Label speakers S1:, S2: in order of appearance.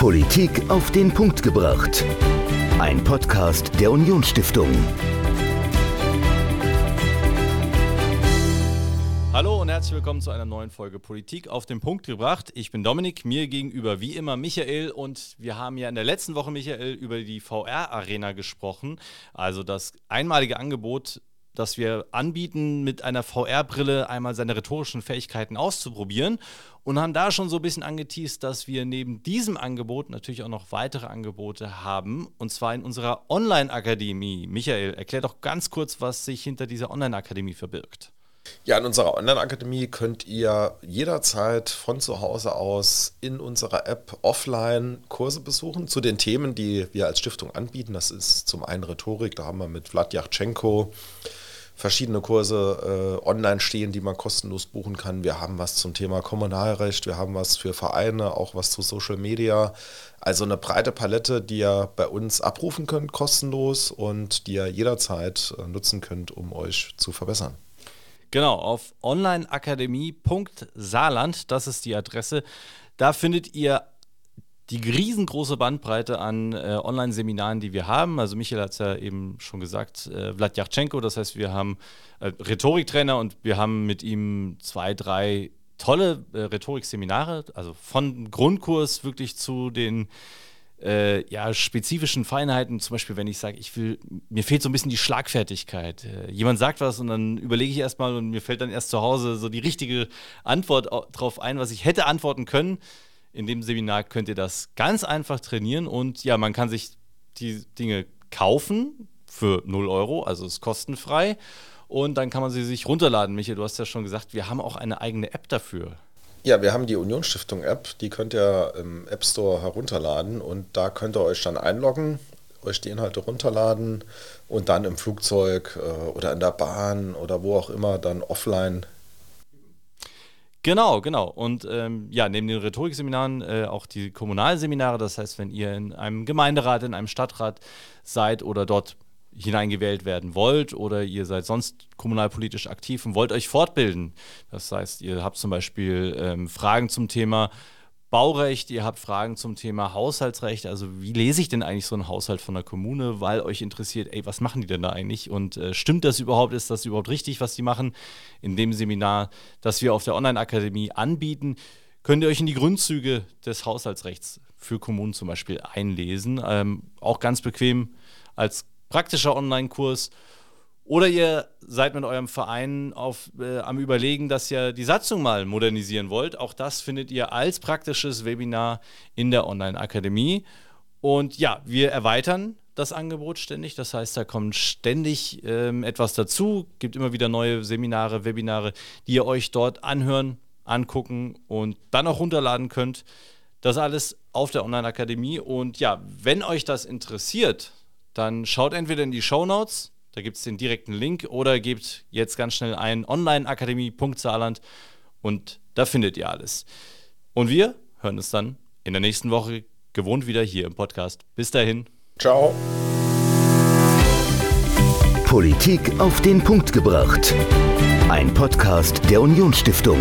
S1: Politik auf den Punkt gebracht. Ein Podcast der Unionsstiftung.
S2: Hallo und herzlich willkommen zu einer neuen Folge Politik auf den Punkt gebracht. Ich bin Dominik, mir gegenüber wie immer Michael und wir haben ja in der letzten Woche, Michael, über die VR-Arena gesprochen. Also das einmalige Angebot dass wir anbieten, mit einer VR-Brille einmal seine rhetorischen Fähigkeiten auszuprobieren und haben da schon so ein bisschen angeteased, dass wir neben diesem Angebot natürlich auch noch weitere Angebote haben und zwar in unserer Online-Akademie. Michael, erklär doch ganz kurz, was sich hinter dieser Online-Akademie verbirgt.
S3: Ja, in unserer Online-Akademie könnt ihr jederzeit von zu Hause aus in unserer App offline Kurse besuchen zu den Themen, die wir als Stiftung anbieten. Das ist zum einen Rhetorik, da haben wir mit Vlad Yachtschenko verschiedene Kurse äh, online stehen, die man kostenlos buchen kann. Wir haben was zum Thema Kommunalrecht, wir haben was für Vereine, auch was zu Social Media. Also eine breite Palette, die ihr bei uns abrufen könnt, kostenlos und die ihr jederzeit äh, nutzen könnt, um euch zu verbessern.
S2: Genau, auf onlineakademie.saarland, das ist die Adresse. Da findet ihr die riesengroße Bandbreite an äh, Online-Seminaren, die wir haben. Also Michael hat es ja eben schon gesagt, äh, Vlad Yachtschenko, das heißt, wir haben äh, Rhetoriktrainer und wir haben mit ihm zwei, drei tolle äh, Rhetorikseminare, also von Grundkurs wirklich zu den äh, ja, spezifischen Feinheiten, zum Beispiel, wenn ich sage, ich will, mir fehlt so ein bisschen die Schlagfertigkeit. Äh, jemand sagt was und dann überlege ich erstmal und mir fällt dann erst zu Hause so die richtige Antwort drauf ein, was ich hätte antworten können. In dem Seminar könnt ihr das ganz einfach trainieren und ja, man kann sich die Dinge kaufen für 0 Euro, also ist kostenfrei. Und dann kann man sie sich runterladen. Michael, du hast ja schon gesagt, wir haben auch eine eigene App dafür.
S3: Ja, wir haben die Unionsstiftung App, die könnt ihr im App Store herunterladen und da könnt ihr euch dann einloggen, euch die Inhalte runterladen und dann im Flugzeug äh, oder in der Bahn oder wo auch immer dann offline
S2: Genau, genau. Und ähm, ja, neben den Rhetorikseminaren äh, auch die Kommunalseminare. Das heißt, wenn ihr in einem Gemeinderat, in einem Stadtrat seid oder dort hineingewählt werden wollt oder ihr seid sonst kommunalpolitisch aktiv und wollt euch fortbilden. Das heißt, ihr habt zum Beispiel ähm, Fragen zum Thema Baurecht, ihr habt Fragen zum Thema Haushaltsrecht, also wie lese ich denn eigentlich so einen Haushalt von der Kommune, weil euch interessiert, ey, was machen die denn da eigentlich? Und äh, stimmt das überhaupt, ist das überhaupt richtig, was die machen? In dem Seminar, das wir auf der Online-Akademie anbieten, könnt ihr euch in die Grundzüge des Haushaltsrechts für Kommunen zum Beispiel einlesen, ähm, auch ganz bequem als praktischer Online-Kurs oder ihr seid mit eurem Verein auf, äh, am Überlegen, dass ihr die Satzung mal modernisieren wollt. Auch das findet ihr als praktisches Webinar in der Online-Akademie. Und ja, wir erweitern das Angebot ständig. Das heißt, da kommt ständig ähm, etwas dazu, gibt immer wieder neue Seminare, Webinare, die ihr euch dort anhören, angucken und dann auch runterladen könnt. Das alles auf der Online-Akademie. Und ja, wenn euch das interessiert, dann schaut entweder in die Show Notes da gibt es den direkten Link oder gebt jetzt ganz schnell ein onlineakademie.saarland und da findet ihr alles. Und wir hören uns dann in der nächsten Woche gewohnt wieder hier im Podcast. Bis dahin.
S3: Ciao.
S1: Politik auf den Punkt gebracht. Ein Podcast der Unionsstiftung.